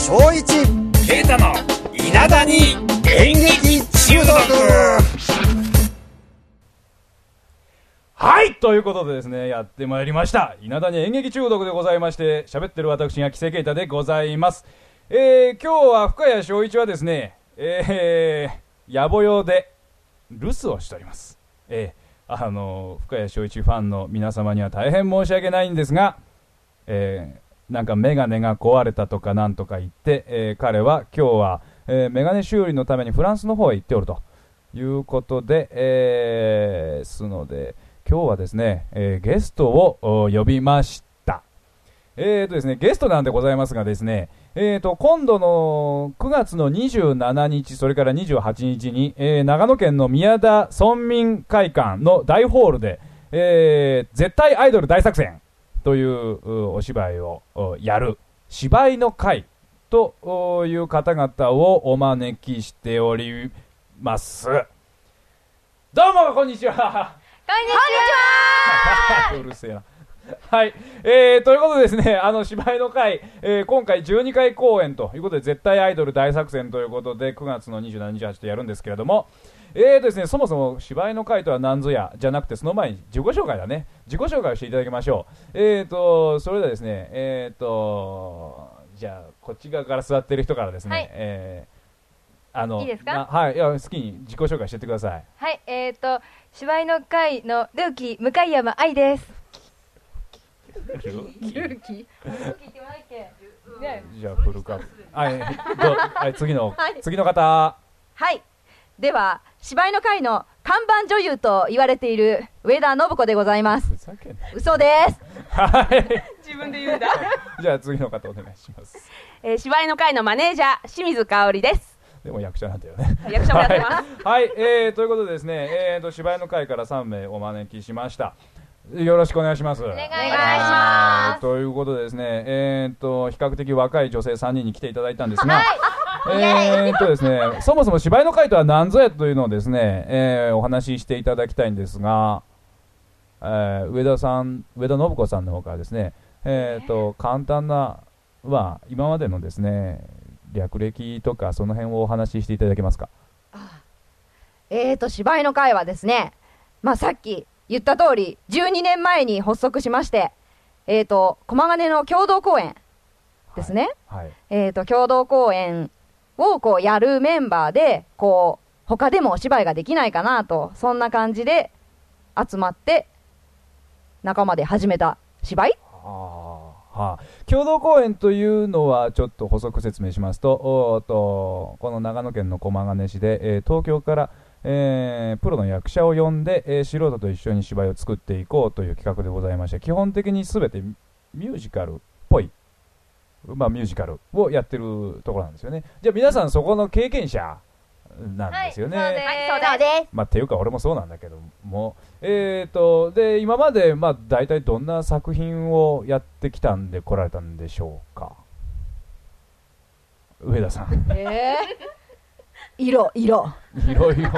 翔一ケイタの稲田に演劇中毒はいということでですね、やってまいりました。稲田に演劇中毒でございまして、喋ってる私が木瀬啓太でございます。えー、今日は深谷翔一はですね、えー、野暮用で留守をしております。えー、あの深谷翔一ファンの皆様には大変申し訳ないんですが、えー、なんかメガネが壊れたとかなんとか言って、えー彼は今日は、えーメガネ修理のためにフランスの方へ行っておるということで、えーすので、今日はですね、えーゲストを呼びました。えーとですね、ゲストなんでございますがですね、えーと、今度の9月の27日、それから28日に、えー長野県の宮田村民会館の大ホールで、えー絶対アイドル大作戦といううお芝居をおやる芝居の会とおいう方々をお招きしております。どうも、こんにちは。こんにちは うるせえな。はい、えー、ということでですね、あの芝居の会、えー今回12回公演ということで、絶対アイドル大作戦ということで、9月の27、28とやるんですけれども、えーとですね、そもそも芝居の会とは何ぞやじゃなくて、その前に自己紹介だね、自己紹介をしていただきましょう。えーと、それではですね、えーと、じゃあ、こっち側から座ってる人からですね、はいえーあのいいですか？なはい、いや好きに自己紹介してってください。はい、えっ、ー、と、芝居の会のルーキー、向山愛です。ルーキールーキーって言わないっけねじゃあフルカップ。はい、どう？はい、次の、はい次の方。はい。では、芝居の会の看板女優と言われている上田信子でございます。嘘です。はい。自分で言うんだ。じゃあ次の方お願いします。えー、芝居の会のマネージャー、清水香織です。でも役者なんだよね。役者もやってます。はい、はい、えー、ということでですね、えーと芝居の会から3名お招きしました。よろしくお願いします。お願いしますということでですね、えーと比較的若い女性3人に来ていただいたんですが、えーとですね、そもそも芝居の会とは何ぞやというのをですね、えーお話ししていただきたいんですが、えー上田さん、上田信子さんの方からですね、えーと簡単な、まあ、今までのですね、略歴とかその辺をお話ししていただけますか？えーと、芝居の会はですね、まあさっき言った通り、12年前に発足しまして、えーと、駒ヶ根の共同公演ですね。はい。えーと、共同公演をこうやるメンバーで、こう、他でもお芝居ができないかなと、そんな感じで集まって、仲間で始めた芝居？はあ、共同公演というのはちょっと補足説明しますとおーとこの長野県の駒ヶ根市で、えー東京から、えープロの役者を呼んで、えー素人と一緒に芝居を作っていこうという企画でございまして基本的に全てミュージカルっぽい、まあ、ミュージカルをやってるところなんですよね。じゃあ皆さんそこの経験者なんですよね、はいそうです。そうです。まあ、っていうか俺もそうなんだけども、えー、とで今まで、まあ、大体どんな作品をやってきたんで来られたんでしょうか？上田さん。えー、色、色。いろいろ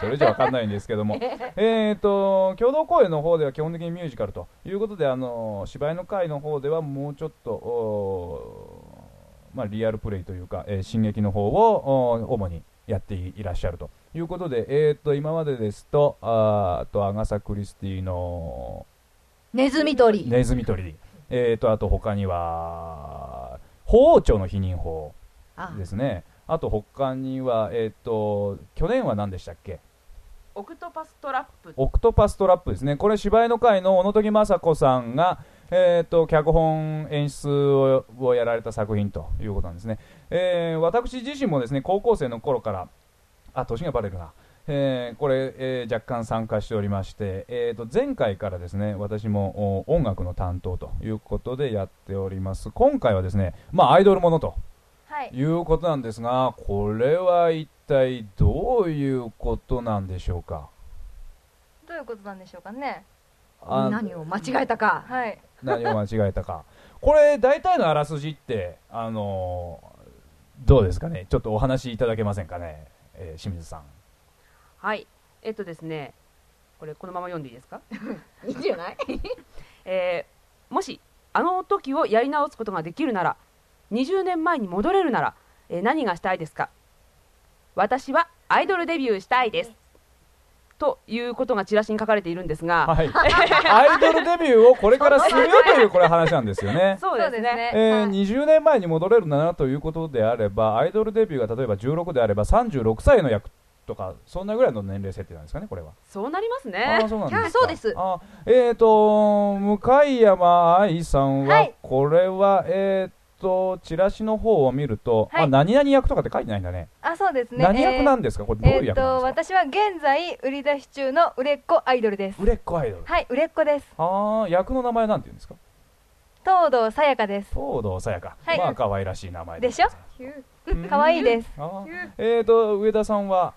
それじゃ分かんないんですけども、えー、と共同公演の方では基本的にミュージカルということであの芝居の会の方ではもうちょっとまあ、リアルプレイというか、えー進撃の方をお主にやっていらっしゃるということで、えー、と今までですとあとアガサ・クリスティのネズミ捕り。ネズミ捕り、えー、とあと他には法王朝の否認法あですねあと他には、えー、と去年は何でしたっけ？オクトパストラップ。オクトパストラップですね、これ、芝居の会の小野時雅子さんが、えー、と脚本、演出ををやられた作品ということなんですね。えー私自身もですね高校生の頃から、あ年がバレるな、えーこれ、えー若干参加しておりまして、えー、と前回からですね私もお音楽の担当ということでやっております。今回はですね、まあ、アイドルものとはい。いうことなんですが、これは一体どういうことなんでしょうか？どういうことなんでしょうかね？あ何を間違えたか。はい。何を間違えたかこれ大体のあらすじってあのーどうですかね？ちょっとお話しいただけませんかね、えー清水さんはい。えっとですね、これこのまま読んでいいですか？いいんじゃない？えーもし、あの時をやり直すことができるなら、20年前に戻れるなら、えー何がしたいですか？私はアイドルデビューしたいです。ということがチラシに書かれているんですが、はい、アイドルデビューをこれからするよというこれ話なんですよね。そうですね。えーはい20年前に戻れるならということであればアイドルデビューが例えば16であれば36歳の役とかそんなぐらいの年齢設定なんですかねこれは。そうなりますあねーそうなんですそうです。あえー、と向山愛さんは、はい。これはえー、とチラシの方を見ると、はい。あ何々役とかって書いてないんだね。あそうですね。何役なえんですか？これどういうーえーと役なんですか、私は現在売り出し中の売れっ子アイドルです。売れっ子アイドル。はい売れっ子です。ああ役の名前なんて言うんですか？東堂さやかです。東堂さやか、はい。まあ可愛らしい名前で。しょ？うん。可愛いです。えー、と上田さんは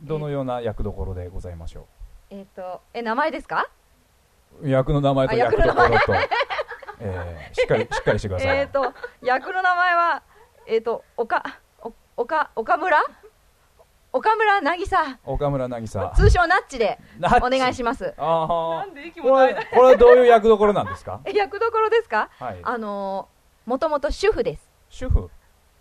どのような役どころでございましょえっ、とえ名前ですか？う役の名前とあ役どころと、えーしっかり しっかりしてください、えっ、と役の名前はえっ、と岡お岡岡村？岡村渚。岡村渚。通称ナッチでお願いします。あんで息あこれこれはどういう役どころなんですか？え役どころですか？はい。あのー、もともと主婦です。主婦？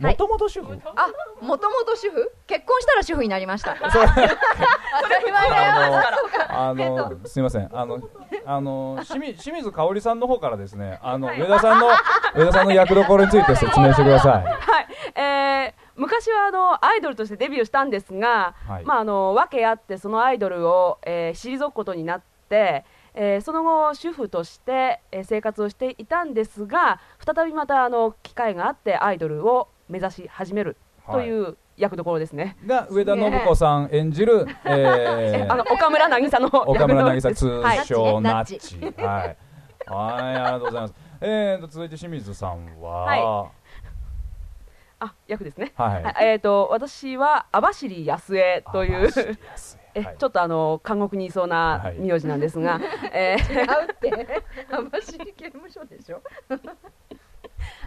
もともと主婦、あもともと主婦？結婚したら主婦になりました。それ当たり前だよ。あのあのすみません。あのあの清水清水香織さんの方からですねあの上田さんの 上田さんの役どころについて説明してください。はい、えー昔はあのアイドルとしてデビューしたんですが、はい。まああの訳あってそのアイドルを、えー退くことになって、えーその後主婦として、えー生活をしていたんですが再びまたあの機会があってアイドルを目指し始めるという役どころですね、が上田信子さん演じる、えー あの岡村渚の 岡村渚役通 はい。称ナナッチ。はい。はい、ありがとうございます。えーと、続いて清水さんは、はあ役ですね、はい。はい。えー、と私は網走安江というえはい。ちょっとあの監獄にいそうなはい。名字なんですが、えー。違うって。網走刑務所でしょ？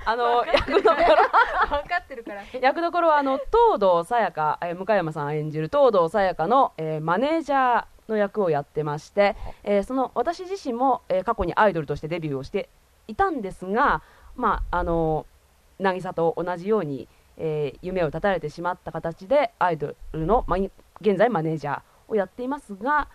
あの役どころ分かってるから。役どころはあの東堂さやか、えー向山さん演じる東堂さやかの、えーマネージャーの役をやってまして、えーその私自身も、えー過去にアイドルとしてデビューをしていたんですが、まあ、あの渚と同じように、えー夢を絶たれてしまった形でアイドルの、ま現在マネージャーをやっていますが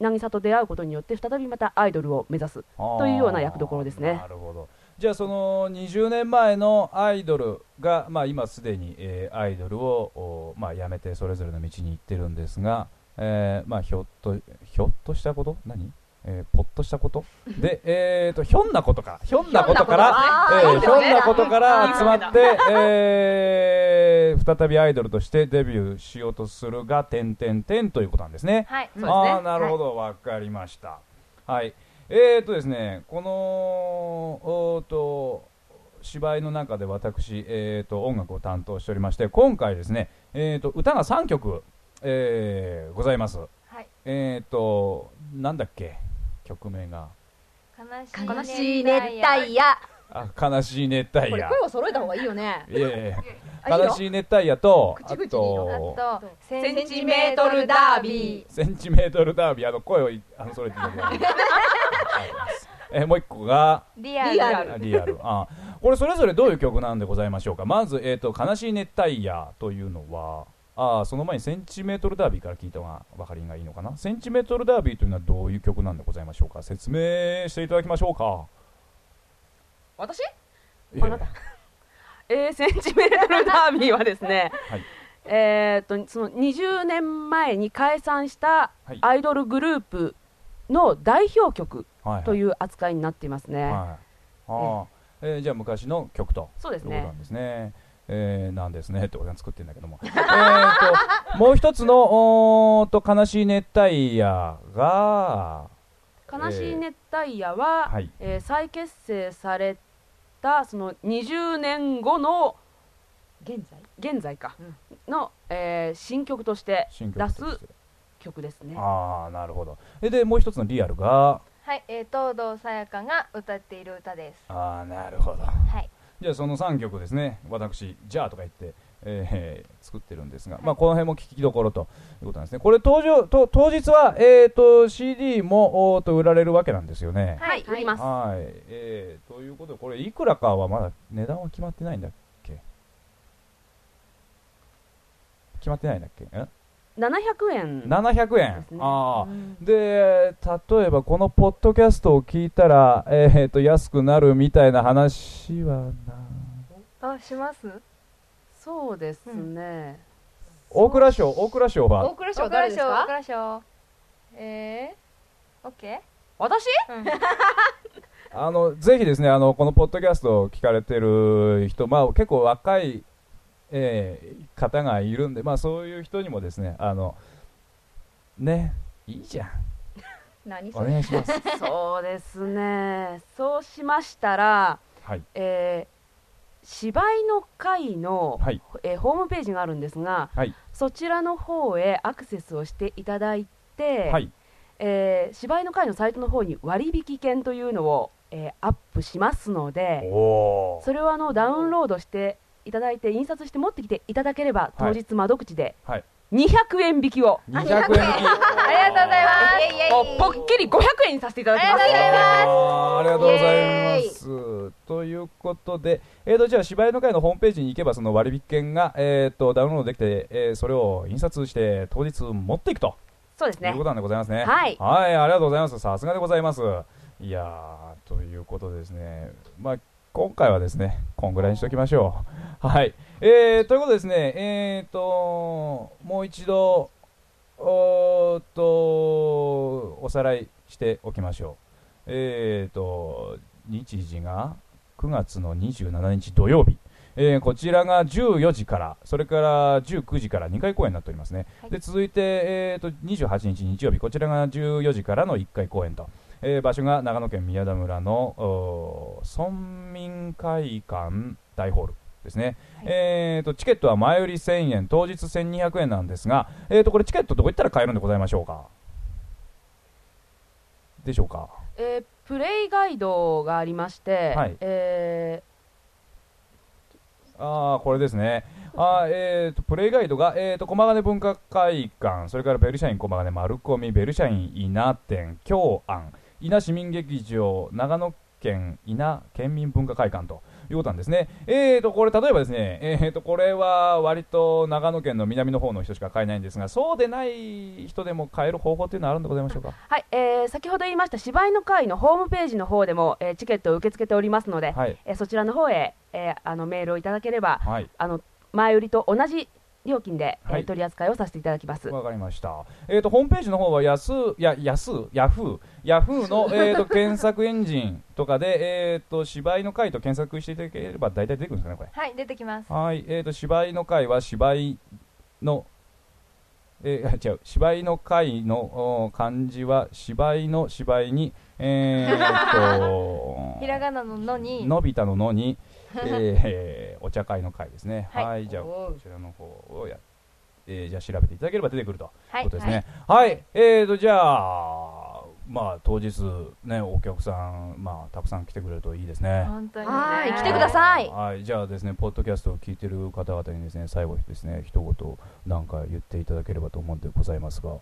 渚と出会うことによって再びまたアイドルを目指すというような役どころですね。なるほど。じゃあその20年前のアイドルが、まあ、今すでに、えーアイドルを、おまあ、辞めてそれぞれの道に行ってるんですが、えーまあ、ひょっとひょっとしたこと？何？えー、ぽっとしたこと？で、えー、とひょんなことか。ひょんなことからひょんなことえーひょんなことから集まって、えー再びアイドルとしてデビューしようとするが点点点ということなんですね。はいそうですね。ああなるほど。わ、かりました。はい。えーとですねこのおーと芝居の中で私、えー、と音楽を担当しておりまして今回ですね、えー、と歌が3曲、えーございます。はい。えー、となんだっけ曲名が。悲悲しい熱帯夜あ悲しい熱帯夜。これ声を揃えた方がいいよね。いえいえ。あいいの悲しい熱帯夜とあ口々にいいのとあとセンチメートルダービセンチメートルダービー。あの声をい あのそれていただければはいえーもう一個がリアル。リアル。あリアルあこれそれぞれどういう曲なんでございましょうか。まず、えー、と悲しい熱帯夜というのはあーその前にセンチメートルダービーから聞いた方が分かりがいいのかな。センチメートルダービーというのはどういう曲なんでございましょうか。説明していただきましょうか私？えーあなた。えーセンチメートルダービーはですね、はい。えーっとその20年前に解散したはい。アイドルグループの代表曲はいはい。という扱いになっていますね。はい。あー。えーじゃあ昔の曲と。そうですね。なん。ですね。えーなんですねって俺が作ってるんだけども。えーと、もう一つの、おーと、悲しい熱帯夜が、悲しい熱帯夜は、はいえー再結成されたその20年後の現在？現在か、の、えー新曲として新出す曲として。曲ですね。ああ、なるほど。えで、もう一つのリアルが、はい、えー、東堂さやかが歌っている歌ですああ、なるほど。はいじゃあその3曲ですね、私、じゃあとか言って、えー作ってるんですが、まあ、この辺も聞きどころということなんですね。これ登場と当日は、えー、と CD もおーと売られるわけなんですよね。はい、売ります。はい、えー、ということでこれいくらかはまだ値段は決まってないんだっけ？決まってないんだっけ？ん700円。700円、ですね。ああうん。で例えばこのポッドキャストを聞いたら、えー、と安くなるみたいな話はな。あします？そうですね。大倉賞大倉賞は？大倉賞誰ですか？大倉賞えー、オッケ私？ーうん。あのぜひですねあのこのポッドキャストを聞かれてる人、まあ、結構若い、えー方がいるんで、まあ、そういう人にもですねあのねいいじゃん。お 何それ。願いします。そうですね。そうしましたら、はい。えー芝居の会の、はい。えーホームページがあるんですが、はい。そちらの方へアクセスをしていただいて、はい。えー芝居の会のサイトの方に割引券というのを、えーアップしますので、おそれをあのダウンロードしていただいて印刷して持ってきていただければ当日窓口ではい200円引きを、200円引きありがとうございますもうポッキリ500円にさせていただきますありがとうございますありがとうございます。ということで、えー、とじゃあ芝居の会のホームページに行けばその割引券が、えー、とダウンロードできて、えーそれを印刷して当日持っていくとそうですねいうことなんでございますね。はいはい、ありがとうございます。さすがでございます。いやー、ということでですね、まあ、今回はですね、こんぐらいにしときましょう。はい。えー、ということでですね、えーと、もう一度、おーっと、おさらいしておきましょう。えーと、日時が9月の27日土曜日。えーこちらが14時から、それから19時から2回公演になっておりますね。で続いて、えー、と28日日曜日、こちらが14時からの1回公演と、えー場所が長野県宮田村の村民会館大ホールですね、えー、とチケットは前売り1000円、当日1200円なんですが、えー、とこれ、チケットどこ行ったら買えるんでございましょうか？でしょうか？えープレイガイドがありまして、はいえあーこれですね、あーえー、とプレイガイドが、えー、と駒ヶ根文化会館、それからベルシャイン駒ヶ根丸込み、ベルシャイン稲店、京安、稲市民劇場、長野県稲県民文化会館ということなんですね。えー、とこれ、例えばですね、えー、とこれは割と長野県の南の方の人しか買えないんですが、そうでない人でも買える方法というのはあるんでございましょうか？ーはいえー先ほど言いました芝居の会のホームページの方でも、えーチケットを受け付けておりますので、はい、えーそちらの方へ、えーあのメールをいただければはいあの前売りと同じ料金で、えーはい取り扱いをさせていただきます。わかりました。えっ、と、ホームページの方は、やす、や、やす、ヤフ ー、ヤフーの、えっと、検索エンジンとかで、えっ、と、芝居の会と検索していただければ、大体出てくるんですかね、これ。はい出てきますはい、えっ、と、芝居の会は、芝居の、えー、違う、芝居の会のお漢字は、芝居の芝居に、えっ、と、ひらがなののにのび太ののに、えー、お茶会の会ですね。は、はいいじゃあ、こちらの方をや、えー、じゃあ調べていただければ出てくると。はい。ことですね。はい、えーと、じゃあ、まあ、当日、ね、お客さん、まあ、たくさん来てくれるといいですね。本当にね。はい来てください。はい、じゃあですね、ポッドキャストを聞いてる方々にですね、最後にですね、一言、なんか言っていただければと思うんでございますが、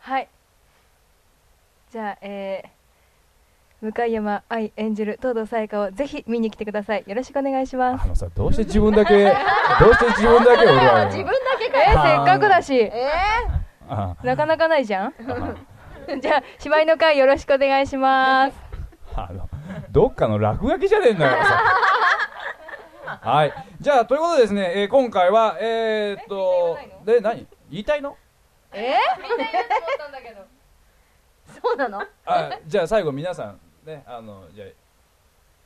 はい。じゃあえー、向山愛演じる東堂さやかをぜひ見に来てください。よろしくお願いします。あのさ、どうして自分だけ、どうして自分だけ俺は、自分だけえー、せっかくだし。えあなかなかないじゃん。あ じゃあ芝居の会よろしくお願いします。あの、どっかの落書きじゃねえんだからさ。はい。じゃあ、ということでですね、えー今回は、えー、っと、で、何？言いたいの？え？みんな言うと思ったんだけど。そうなの？あじゃあ最後皆さんねあのじゃあ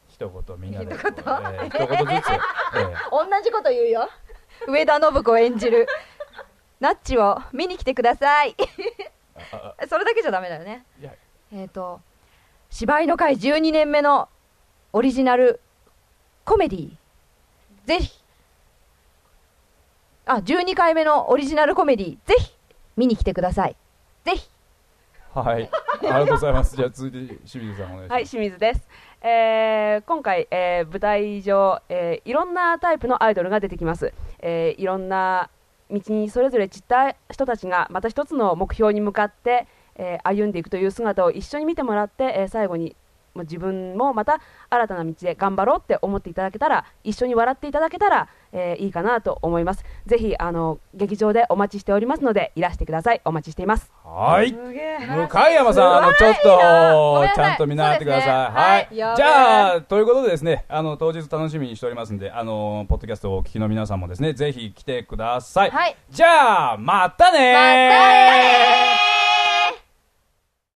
一言みんなで一言？えー一言ずつ、えー。同じこと言うよ。上田信子演じる。ナッチを見に来てください。あそれだけじゃダメだよね。えっ、と芝居の会12年目のオリジナルコメディぜひ。あ12回目のオリジナルコメディぜひ見に来てください。ぜひ。はいりがとうございます。じゃあ続いて清水さんお願いします。はい、清水です。えー今回、えー舞台上、えーいろんなタイプのアイドルが出てきます。えーいろんな道にそれぞれ散った人たちがまた一つの目標に向かって、えー歩んでいくという姿を一緒に見てもらって、えー最後にもう自分もまた新たな道で頑張ろうって思っていただけたら一緒に笑っていただけたら、えーいいかなと思います。ぜひあの劇場でお待ちしておりますのでいらしてください。お待ちしています。はい。向山さん、あの、ちょっと、ちゃんと見習ってください。ね。はい。はいじゃあ、ということでですね、あの、当日楽しみにしておりますんで、あの、ポッドキャストをお聞きの皆さんもですね、ぜひ来てください。はい。じゃあ、またねー。またねー